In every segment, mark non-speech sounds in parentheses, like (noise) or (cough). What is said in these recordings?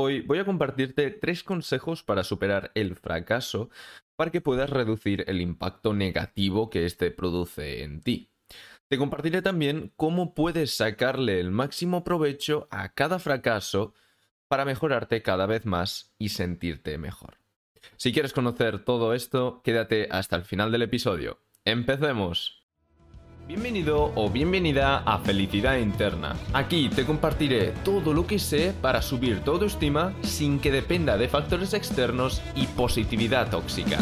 Hoy voy a compartirte tres consejos para superar el fracaso para que puedas reducir el impacto negativo que éste produce en ti. Te compartiré también cómo puedes sacarle el máximo provecho a cada fracaso para mejorarte cada vez más y sentirte mejor. Si quieres conocer todo esto, quédate hasta el final del episodio. ¡Empecemos! Bienvenido o bienvenida a Felicidad Interna. Aquí te compartiré todo lo que sé para subir tu autoestima sin que dependa de factores externos y positividad tóxica.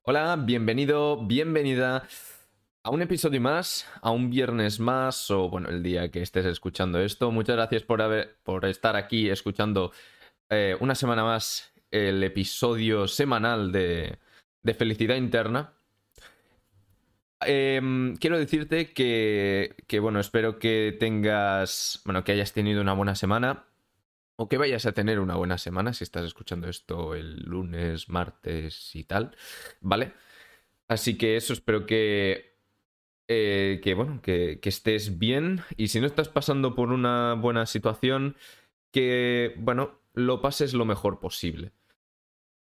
Hola, bienvenido, bienvenida a un episodio más, a un viernes más, o bueno, el día que estés escuchando esto. Muchas gracias por, haber, por estar aquí escuchando eh, una semana más el episodio semanal de, Felicidad Interna. Em, quiero decirte que, que, bueno, espero que tengas, bueno, que hayas tenido una buena semana o que vayas a tener una buena semana si estás escuchando esto el lunes, martes y tal, ¿vale? Así que eso, espero que, eh, que bueno, que, que estés bien y si no estás pasando por una buena situación, que, bueno, lo pases lo mejor posible.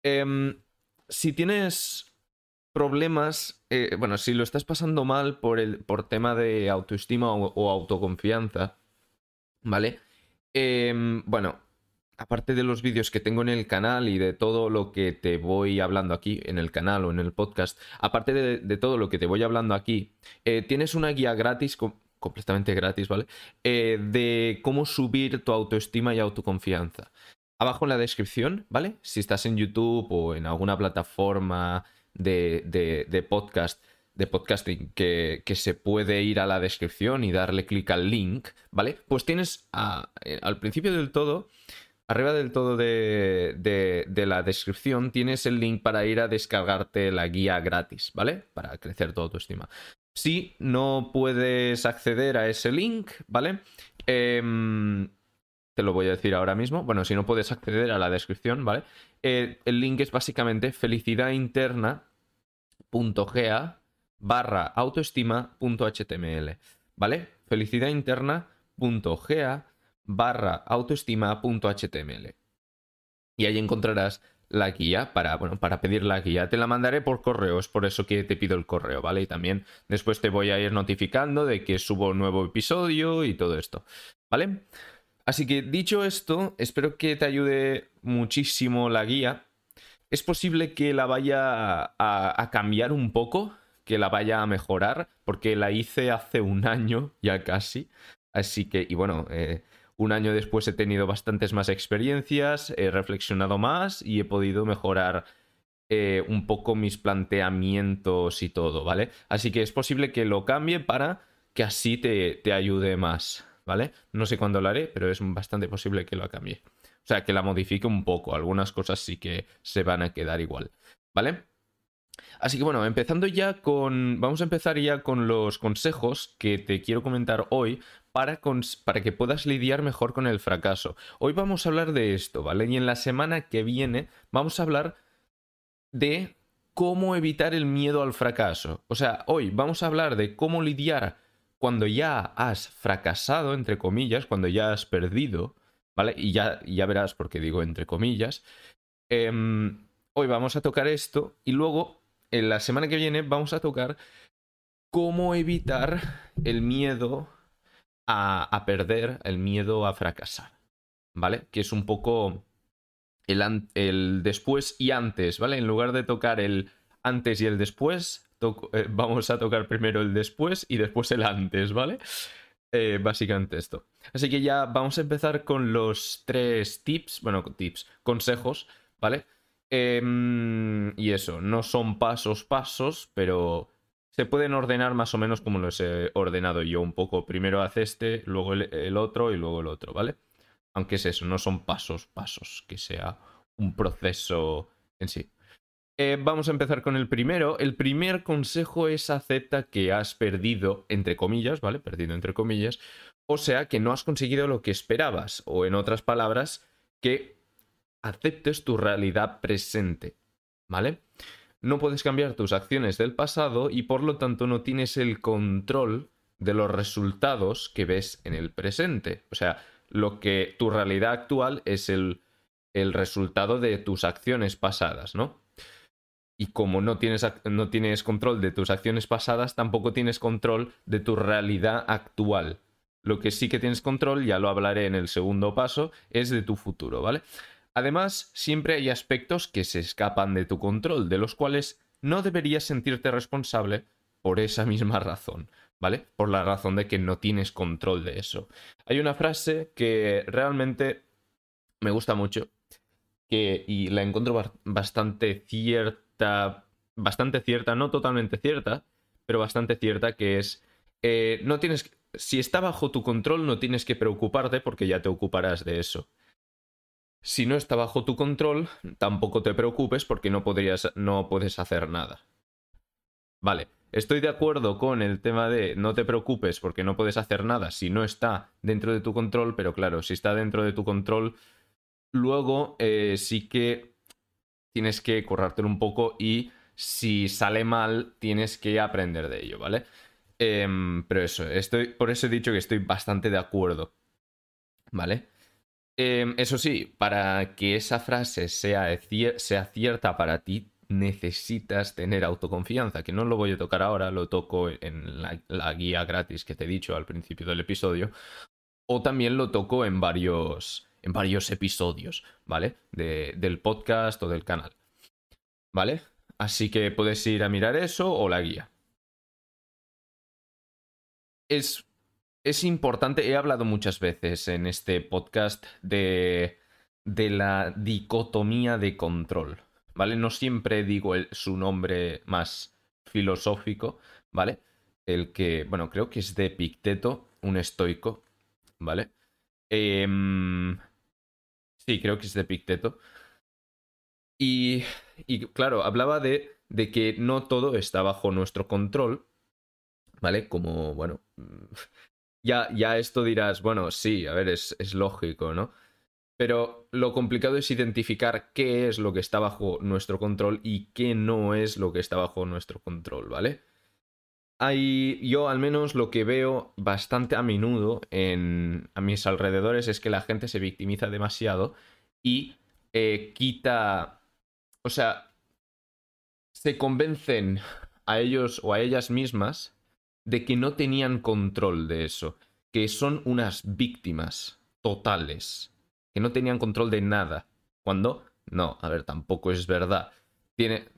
Em, si tienes problemas, eh, bueno, si lo estás pasando mal por, el, por tema de autoestima o, autoconfianza, ¿vale? Em, bueno, aparte de los vídeos que tengo en el canal y de todo lo que te voy hablando aquí en el canal o en el podcast, aparte de, todo lo que te voy hablando aquí, eh, tienes una guía gratis, completamente gratis, ¿vale? Eh, de cómo subir tu autoestima y autoconfianza abajo en la descripción, ¿vale? Si estás en YouTube o en alguna plataforma de, podcast, de podcasting, que, se puede ir a la descripción y darle clic al link, ¿vale? Pues tienes eh, al principio del todo, arriba del todo de, de, la descripción, tienes el link para ir a descargarte la guía gratis, ¿vale? Para crecer tu autoestima. Si no puedes acceder a ese link, ¿vale? Eh, te lo voy a decir ahora mismo. Bueno, si no puedes acceder a la descripción, ¿vale? Eh, el link es básicamente felicidadinterna.ga barra autoestima.html, ¿vale? felicidadinterna.ga barra autoestima.html. Y ahí encontrarás la guía para, bueno, para pedir la guía. Te la mandaré por correo, es por eso que te pido el correo, ¿vale? Y también después te voy a ir notificando de que subo un nuevo episodio y todo esto, ¿vale? Así que dicho esto, espero que te ayude muchísimo la guía. Es posible que la vaya a, cambiar un poco, que la vaya a mejorar, porque la hice hace un año ya casi. Así que, y bueno, eh, un año después he tenido bastantes más experiencias, he reflexionado más y he podido mejorar eh, un poco mis planteamientos y todo, ¿vale? Así que es posible que lo cambie para que así te ayude más. ¿Vale? No sé cuándo lo haré, pero es bastante posible que lo cambie. O sea, que la modifique un poco. Algunas cosas sí que se van a quedar igual, ¿vale? Así que bueno, empezando ya con... Vamos a empezar ya con los consejos que te quiero comentar hoy para, para, que puedas lidiar mejor con el fracaso. Hoy vamos a hablar de esto, ¿vale? Y en la semana que viene vamos a hablar de cómo evitar el miedo al fracaso. O sea, hoy vamos a hablar de cómo lidiar cuando ya has fracasado, entre comillas, cuando ya has perdido, ¿vale? Y ya, ya verás por qué digo entre comillas. Em, hoy vamos a tocar esto y luego, en la semana que viene, vamos a tocar cómo evitar el miedo a, perder, el miedo a fracasar, ¿vale? Que es un poco el, el después y antes, ¿vale? En lugar de tocar el antes y el después, eh, vamos a tocar primero el después y después el antes, ¿vale? Eh, básicamente esto. Así que ya vamos a empezar con los tres tips, bueno, tips, consejos, ¿vale? Em, y eso, no son pasos, pasos, pero se pueden ordenar más o menos como los he ordenado yo un poco. Primero haz este, luego el otro y luego el otro, ¿vale? Aunque es eso, no son pasos, pasos, que sea un proceso en sí. Eh, vamos a empezar con el primero. El primer consejo es acepta que has perdido, entre comillas, ¿vale? Perdido entre comillas. O sea, que no has conseguido lo que esperabas. O en otras palabras, que aceptes tu realidad presente. ¿Vale? no puedes cambiar tus acciones del pasado y por lo tanto no tienes el control de los resultados que ves en el presente. O sea, lo que tu realidad actual es el, el resultado de tus acciones pasadas, ¿no? Y como no tienes, no tienes control de tus acciones pasadas, tampoco tienes control de tu realidad actual. Lo que sí que tienes control, ya lo hablaré en el segundo paso, es de tu futuro, ¿vale? Además, siempre hay aspectos que se escapan de tu control, de los cuales no deberías sentirte responsable por esa misma razón, ¿vale? Por la razón de que no tienes control de eso. Hay una frase que realmente me gusta mucho que, y la encuentro bastante cierta, bastante cierta, no totalmente cierta, pero bastante cierta, que es, eh, no tienes, si está bajo tu control no tienes que preocuparte porque ya te ocuparás de eso. Si no está bajo tu control, tampoco te preocupes porque no, podrías, no puedes hacer nada. Vale, estoy de acuerdo con el tema de no te preocupes porque no puedes hacer nada si no está dentro de tu control, pero claro, si está dentro de tu control, luego eh, sí que tienes que correrte un poco y si sale mal, tienes que aprender de ello, ¿vale? Em, pero eso, estoy, por eso he dicho que estoy bastante de acuerdo, ¿vale? Em, eso sí, para que esa frase sea, sea cierta para ti, necesitas tener autoconfianza, que no lo voy a tocar ahora, lo toco en la, guía gratis que te he dicho al principio del episodio, o también lo toco en varios, en varios episodios, ¿vale? del podcast o del canal, ¿vale? Así que puedes ir a mirar eso o la guía. Es es importante, he hablado muchas veces en este podcast de, de la dicotomía de control, ¿vale? No siempre digo su nombre más filosófico, ¿vale? El que, bueno, creo que es de Picteto, un estoico, ¿vale? Em, sí, creo que es de Picteto. Y, y claro, hablaba de, de que no todo está bajo nuestro control, ¿vale? Como, bueno, (laughs) ya, ya esto dirás, bueno, sí, a ver, es, es lógico, ¿no? Pero lo complicado es identificar qué es lo que está bajo nuestro control y qué no es lo que está bajo nuestro control, ¿vale? Hay, yo al menos lo que veo bastante a menudo en, a mis alrededores es que la gente se victimiza demasiado y eh, quita, o sea, se convencen a ellos o a ellas mismas de que no tenían control de eso, que son unas víctimas totales, que no tenían control de nada. Cuando, no, a ver, tampoco es verdad. Tiene,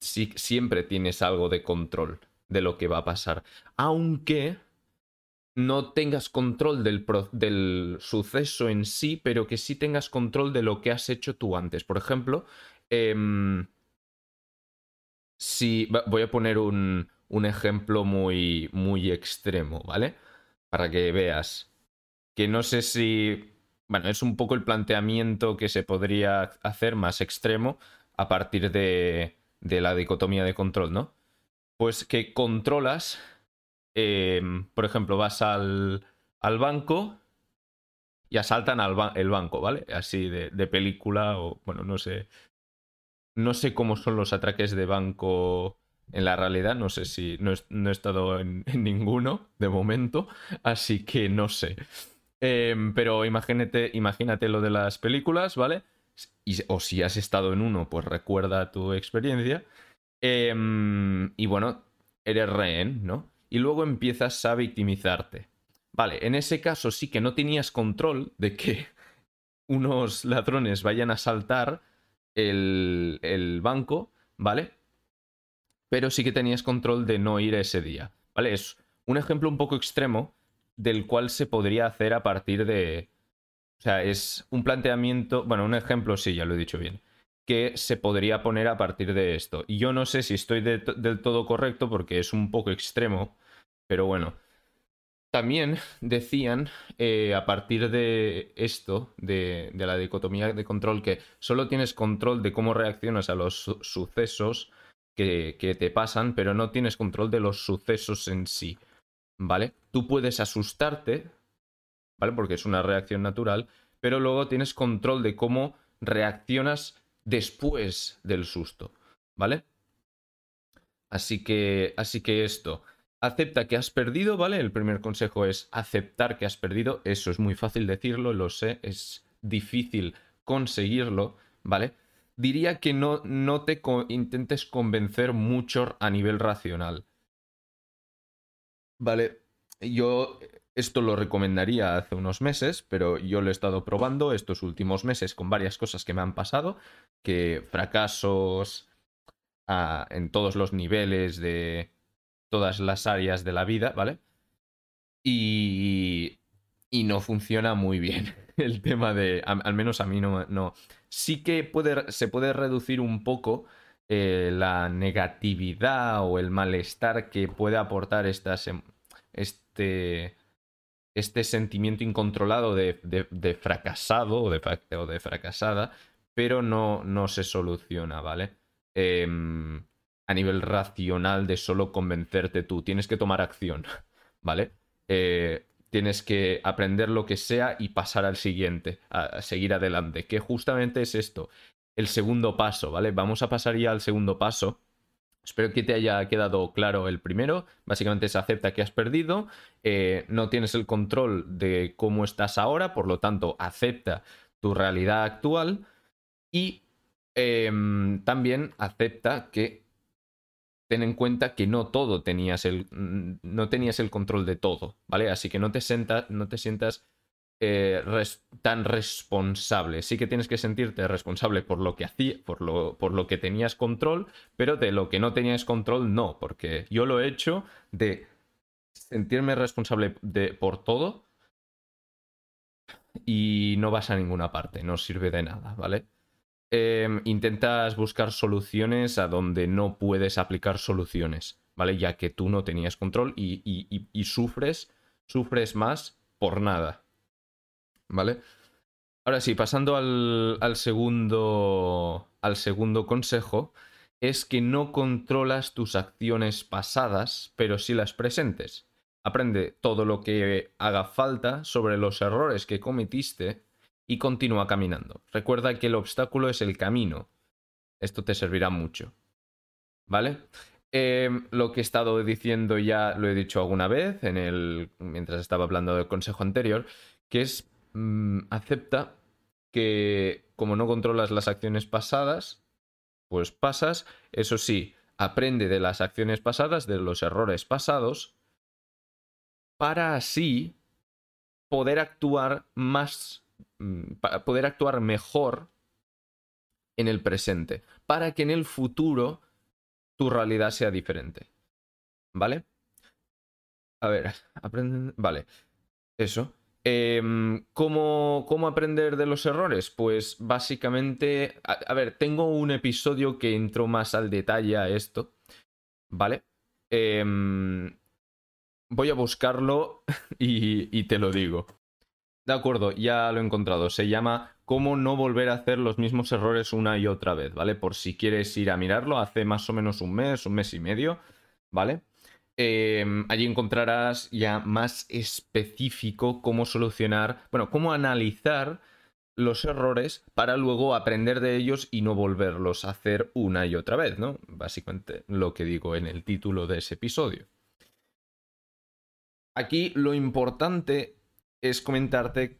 siempre tienes algo de control de lo que va a pasar, aunque no tengas control del, del, suceso en sí, pero que sí tengas control de lo que has hecho tú antes. Por ejemplo, em, si voy a poner un, un ejemplo muy, muy extremo, ¿vale? Para que veas. Que no sé si. Bueno, es un poco el planteamiento que se podría hacer más extremo a partir de, de la dicotomía de control, ¿no? Pues que controlas. Em, por ejemplo, vas al, al banco y asaltan al el banco, ¿vale? Así de, de, película o, bueno, no sé. No sé cómo son los atraques de banco en la realidad. No sé si no he, estado en, ninguno de momento, así que no sé. Em, pero imagínate, imagínate lo de las películas, ¿vale? o si has estado en uno, pues recuerda tu experiencia. Em, y bueno, eres rehén, ¿no? Y luego empiezas a victimizarte. Vale, en ese caso sí que no tenías control de que (laughs) unos ladrones vayan a saltar el, el banco, ¿vale? pero sí que tenías control de no ir ese día. ¿Vale? Es un ejemplo un poco extremo del cual se podría hacer a partir de... O sea, es un planteamiento, bueno, un ejemplo, sí, ya lo he dicho bien, que se podría poner a partir de esto. Y yo no sé si estoy del todo correcto porque es un poco extremo, pero bueno. También (laughs) decían, eh, a partir de esto, de, de, la dicotomía de control, que solo tienes control de cómo reaccionas a los sucesos que, te pasan, pero no tienes control de los sucesos en sí, ¿vale? Tú puedes asustarte, ¿vale? Porque es una reacción natural, pero luego tienes control de cómo reaccionas después del susto, ¿vale? Así que, así que esto. Acepta que has perdido, ¿vale? El primer consejo es aceptar que has perdido. Eso es muy fácil decirlo, lo sé, es difícil conseguirlo, ¿vale? Diría que no, no te intentes convencer mucho a nivel racional. Vale, yo esto lo recomendaría hace unos meses, pero yo lo he estado probando estos últimos meses con varias cosas que me han pasado, que fracasos ah, en todos los niveles de todas las áreas de la vida, ¿vale? Y, y no funciona muy bien (laughs) el tema de, al, menos a mí no, no. Sí que puede, se puede reducir un poco eh, la negatividad o el malestar que puede aportar estas, este, este sentimiento incontrolado de, de, fracasado o de, o de, fracasada, pero no, no se soluciona, ¿vale? Em, a nivel racional de solo convencerte tú. Tienes que tomar acción, (laughs) ¿vale? Eh, tienes que aprender lo que sea y pasar al siguiente, a, seguir adelante, que justamente es esto, el segundo paso, ¿vale? Vamos a pasar ya al segundo paso. Espero que te haya quedado claro el primero. Básicamente se acepta que has perdido, eh, no tienes el control de cómo estás ahora, por lo tanto acepta tu realidad actual y em, también acepta que ten en cuenta que no todo tenías el, no tenías el control de todo, ¿vale? Así que no te sientas eh, tan responsable. Sí que tienes que sentirte responsable por lo que hacía, por lo, por lo que tenías control, pero de lo que no tenías control no, porque yo lo he hecho de sentirme responsable de, por todo y no vas a ninguna parte, no sirve de nada, ¿vale? Em, intentas buscar soluciones a donde no puedes aplicar soluciones, ¿vale? Ya que tú no tenías control y, sufres, sufres más por nada, ¿vale? Ahora sí, pasando al, al, segundo, al segundo consejo, es que no controlas tus acciones pasadas, pero sí las presentes. Aprende todo lo que haga falta sobre los errores que cometiste y continúa caminando. Recuerda que el obstáculo es el camino. Esto te servirá mucho. ¿Vale? Em, lo que he estado diciendo ya lo he dicho alguna vez en el, mientras estaba hablando del consejo anterior, que es mm, acepta que como no controlas las acciones pasadas, pues pasas, eso sí, aprende de las acciones pasadas, de los errores pasados, para así poder actuar más Mm, para poder actuar mejor en el presente, para que en el futuro tu realidad sea diferente. ¿Vale? A ver, (laughs) aprenden. Vale, eso. Em, ¿cómo, ¿cómo, aprender de los errores? Pues básicamente, a, ver, tengo un episodio que entró más al detalle a esto, ¿vale? Em, voy a buscarlo (laughs) y te lo digo. De acuerdo, ya lo he encontrado. Se llama Cómo no volver a hacer los mismos errores una y otra vez, ¿vale? Por si quieres ir a mirarlo, hace más o menos un mes, un mes y medio, ¿vale? Em, allí encontrarás ya más específico cómo solucionar, bueno, cómo analizar los errores para luego aprender de ellos y no volverlos a hacer una y otra vez, ¿no? Básicamente lo que digo en el título de ese episodio. Aquí lo importante es comentarte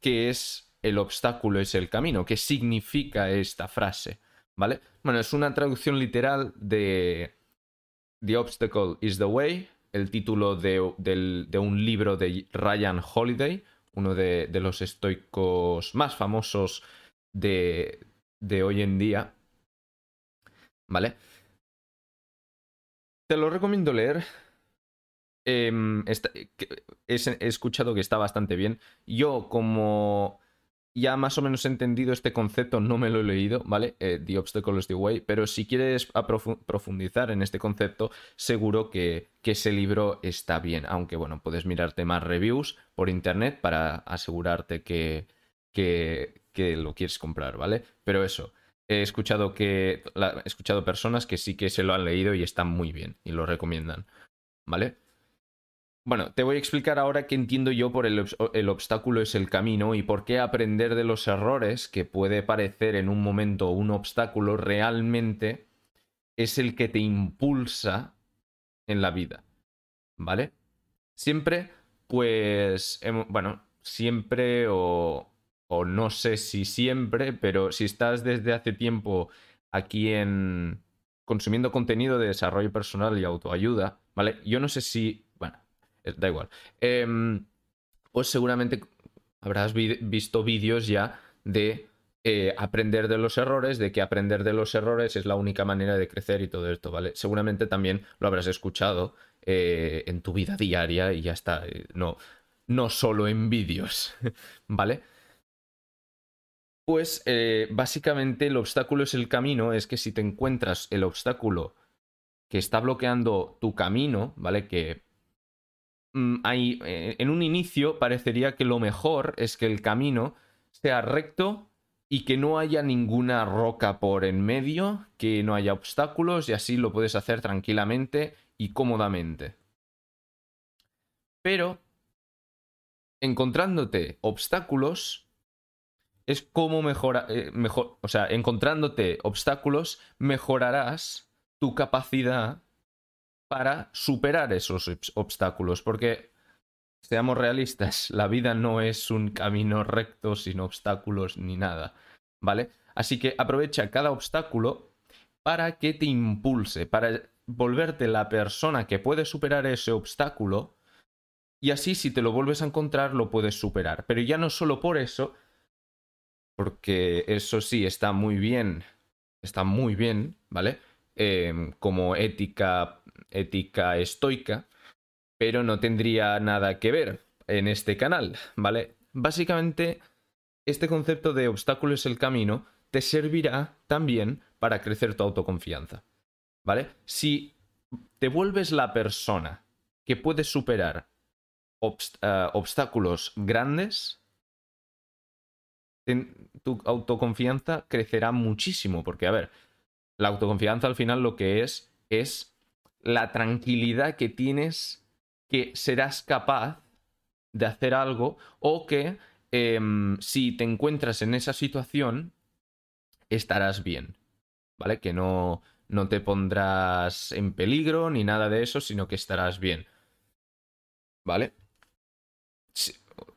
qué es el obstáculo es el camino, qué significa esta frase, ¿vale? Bueno, es una traducción literal de The Obstacle is the Way, el título de, un libro de Ryan Holiday, uno de, los estoicos más famosos de, de hoy en día, ¿vale? Te lo recomiendo leer, Em, he, escuchado que está bastante bien. Yo, como ya más o menos he entendido este concepto, no me lo he leído, ¿vale? Eh, the Obstacle is the Way, pero si quieres profundizar en este concepto, seguro que, ese libro está bien, aunque bueno, puedes mirarte más reviews por internet para asegurarte que, lo quieres comprar, ¿vale? Pero eso, he escuchado que he escuchado personas que sí que se lo han leído y están muy bien y lo recomiendan, ¿vale? Bueno, te voy a explicar ahora qué entiendo yo por el, obstáculo es el camino y por qué aprender de los errores, que puede parecer en un momento un obstáculo, realmente es el que te impulsa en la vida, ¿vale? Siempre, pues, bueno, siempre o, o no sé si siempre, pero si estás desde hace tiempo aquí en consumiendo contenido de desarrollo personal y autoayuda, ¿vale? Yo no sé si, da igual. Em, pues seguramente habrás visto vídeos ya de eh, aprender de los errores, de que aprender de los errores es la única manera de crecer y todo esto, ¿vale? Seguramente también lo habrás escuchado eh, en tu vida diaria y ya está, no, no solo en vídeos, (laughs) ¿vale? Pues eh, básicamente el obstáculo es el camino, es que si te encuentras el obstáculo que está bloqueando tu camino, ¿vale? Que hay, eh, en un inicio parecería que lo mejor es que el camino sea recto y que no haya ninguna roca por en medio, que no haya obstáculos y así lo puedes hacer tranquilamente y cómodamente. Pero, encontrándote obstáculos, es cómo mejora, eh, mejor, o sea, encontrándote obstáculos, mejorarás tu capacidad para superar esos obstáculos, porque seamos realistas, la vida no es un camino recto sin obstáculos ni nada, ¿vale? Así que aprovecha cada obstáculo para que te impulse, para volverte la persona que puede superar ese obstáculo y así si te lo vuelves a encontrar lo puedes superar. Pero ya no solo por eso, porque eso sí está muy bien, está muy bien, ¿vale? Em, como ética, ética estoica, pero no tendría nada que ver en este canal, ¿vale? Básicamente, este concepto de obstáculo es el camino te servirá también para crecer tu autoconfianza, ¿vale? Si te vuelves la persona que puede superar eh, obstáculos grandes, tu autoconfianza crecerá muchísimo, porque a ver, la autoconfianza al final lo que es es la tranquilidad que tienes que serás capaz de hacer algo o que em, si te encuentras en esa situación estarás bien, ¿vale? Que no, no te pondrás en peligro ni nada de eso, sino que estarás bien, ¿vale?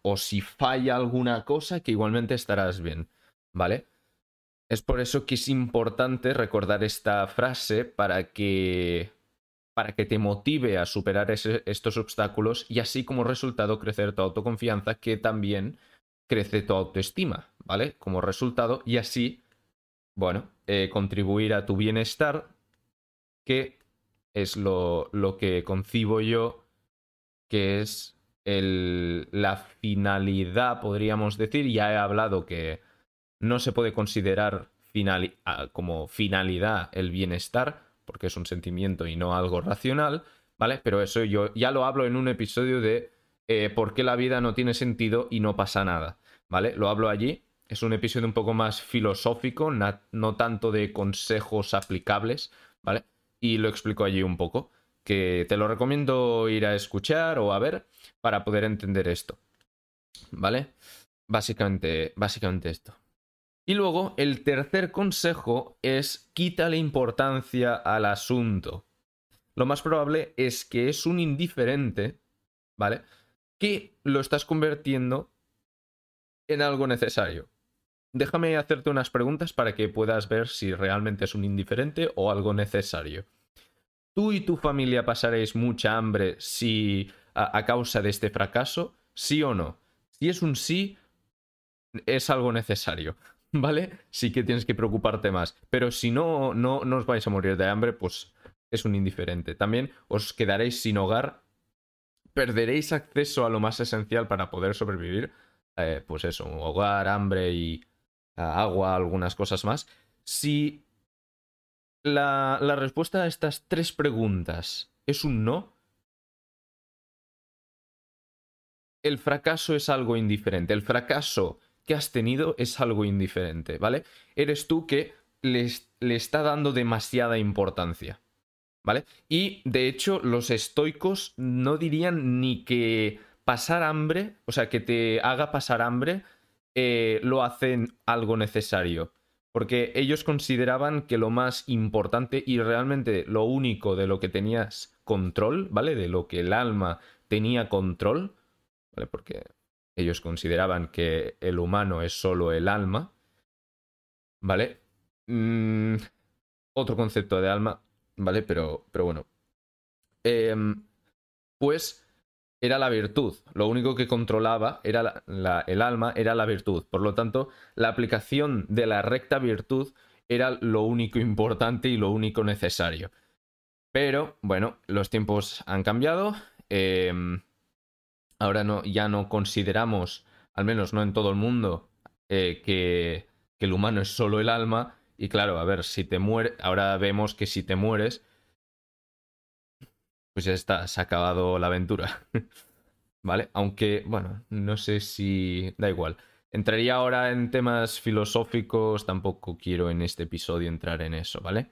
o si falla alguna cosa, que igualmente estarás bien, ¿vale? Es por eso que es importante recordar esta frase para que para que te motive a superar estos obstáculos y así como resultado crecer tu autoconfianza, que también crece tu autoestima, ¿vale? Como resultado y así, bueno, eh, contribuir a tu bienestar, que es lo, lo que concibo yo que es la finalidad, podríamos decir, ya he hablado que no se puede considerar como finalidad el bienestar, porque es un sentimiento y no algo racional, ¿vale? Pero eso yo ya lo hablo en un episodio de eh, por qué la vida no tiene sentido y no pasa nada, ¿vale? Lo hablo allí. Es un episodio un poco más filosófico, no tanto de consejos aplicables, ¿vale? Y lo explico allí un poco que te lo recomiendo ir a escuchar o a ver para poder entender esto. ¿Vale? Básicamente, básicamente esto. Y luego, el tercer consejo es quítale importancia al asunto. Lo más probable es que es un indiferente, ¿vale? Que lo estás convirtiendo en algo necesario. Déjame hacerte unas preguntas para que puedas ver si realmente es un indiferente o algo necesario. ¿Tú y tu familia pasaréis mucha hambre si a, causa de este fracaso? ¿Sí o no? Si es un sí, es algo necesario, ¿vale? Sí que tienes que preocuparte más. Pero si no, no, no os vais a morir de hambre, pues es un indiferente. También os quedaréis sin hogar, perderéis acceso a lo más esencial para poder sobrevivir. Eh, pues eso, hogar, hambre y agua, algunas cosas más. Si la, respuesta a estas tres preguntas es un no, el fracaso es algo indiferente. El fracaso has tenido es algo indiferente, ¿vale? Eres tú que le, le, está dando demasiada importancia, ¿vale? Y de hecho los estoicos no dirían ni que pasar hambre, o sea, que te haga pasar hambre, eh, lo hacen algo necesario. Porque ellos consideraban que lo más importante y realmente lo único de lo que tenías control, ¿vale? De lo que el alma tenía control, ¿vale? Porque ellos consideraban que el humano es solo el alma, ¿vale? Mm, otro concepto de alma, ¿vale? Pero, pero bueno. Em, pues era la virtud. Lo único que controlaba era el alma, era la virtud. Por lo tanto, la aplicación de la recta virtud era lo único importante y lo único necesario. Pero, bueno, los tiempos han cambiado. Em, ahora no, ya no consideramos, al menos no en todo el mundo, eh, que, que el humano es solo el alma. Y claro, a ver, si te mueres, ahora vemos que si te mueres, pues ya está, se ha acabado la aventura. (laughs) ¿Vale? Aunque, bueno, no sé si... Da igual. Entraría ahora en temas filosóficos, tampoco quiero en este episodio entrar en eso, ¿vale?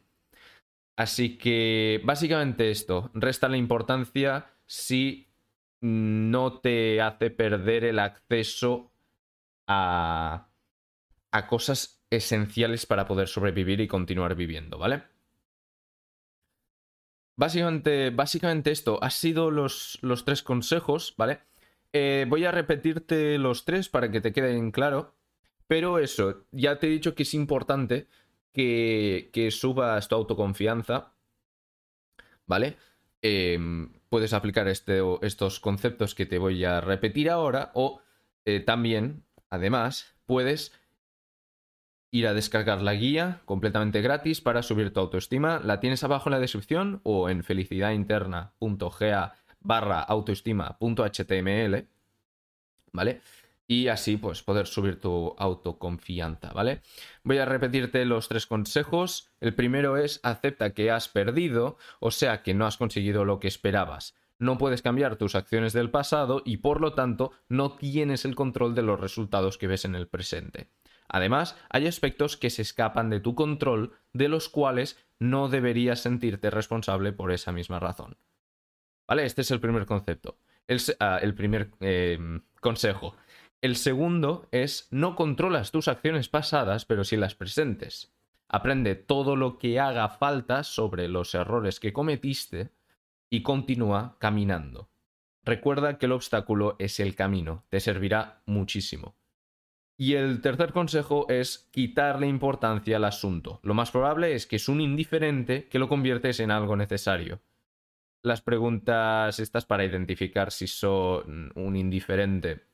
Así que, básicamente esto, resta la importancia si no te hace perder el acceso a, a cosas esenciales para poder sobrevivir y continuar viviendo, ¿vale? Básicamente, básicamente esto, ha sido los, los tres consejos, ¿vale? Eh, voy a repetirte los tres para que te queden claro. Pero eso, ya te he dicho que es importante que, que subas tu autoconfianza, ¿vale? Em, puedes aplicar este, estos conceptos que te voy a repetir ahora o eh, también, además, puedes ir a descargar la guía completamente gratis para subir tu autoestima. La tienes abajo en la descripción o en felicidadinterna.ga barra autoestima.html, ¿vale? Y así pues poder subir tu autoconfianza, ¿vale? Voy a repetirte los tres consejos. El primero es acepta que has perdido, o sea que no has conseguido lo que esperabas. No puedes cambiar tus acciones del pasado y por lo tanto no tienes el control de los resultados que ves en el presente. Además, hay aspectos que se escapan de tu control, de los cuales no deberías sentirte responsable por esa misma razón. ¿Vale? Este es el primer concepto. El, ah, primer em, consejo. El segundo es no controlas tus acciones pasadas, pero sí las presentes. Aprende todo lo que haga falta sobre los errores que cometiste y continúa caminando. Recuerda que el obstáculo es el camino, te servirá muchísimo. Y el tercer consejo es quitarle importancia al asunto. Lo más probable es que es un indiferente que lo conviertes en algo necesario. Las preguntas estas para identificar si son un indiferente,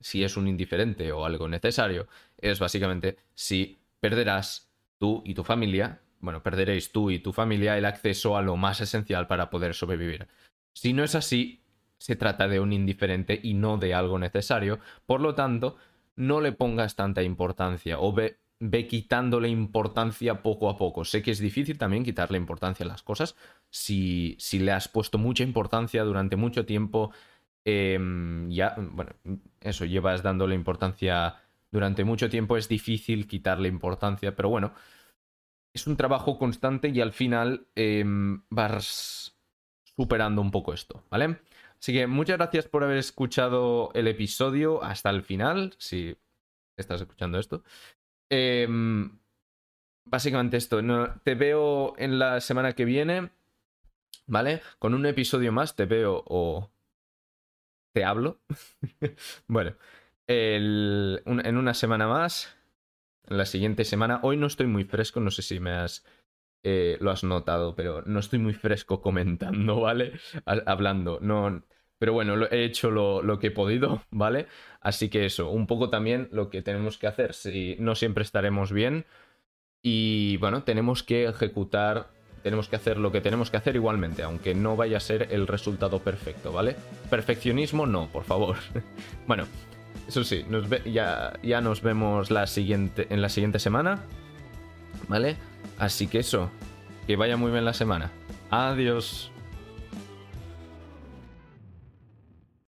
si es un indiferente o algo necesario, es básicamente si perderás tú y tu familia, bueno, perderéis tú y tu familia el acceso a lo más esencial para poder sobrevivir. Si no es así, se trata de un indiferente y no de algo necesario, por lo tanto, no le pongas tanta importancia o ve, quitándole importancia poco a poco. Sé que es difícil también quitarle importancia a las cosas. Si, si le has puesto mucha importancia durante mucho tiempo, em, ya, bueno, eso, llevas dándole importancia durante mucho tiempo, es difícil quitarle importancia, pero bueno, es un trabajo constante y al final em, vas superando un poco esto, ¿vale? Así que muchas gracias por haber escuchado el episodio hasta el final, si estás escuchando esto. Em, básicamente esto, te veo en la semana que viene, ¿vale? Con un episodio más te veo o te hablo. (laughs) bueno, en una semana más, en la siguiente semana, hoy no estoy muy fresco, no sé si me has... Eh, lo has notado, pero no estoy muy fresco comentando, (laughs) ¿vale? Hablando, no, pero bueno, he hecho lo, que he podido, (laughs) ¿vale? Así que eso, un poco también lo que tenemos que hacer. Si no siempre estaremos bien. Y bueno, tenemos que ejecutar, tenemos que hacer lo que tenemos que hacer igualmente, aunque no vaya a ser el resultado perfecto, ¿vale? Perfeccionismo no, por favor. (laughs) bueno, eso sí, ya, ya nos vemos la siguiente, en la siguiente semana, ¿vale? Así que eso, que vaya muy bien la semana. Adiós.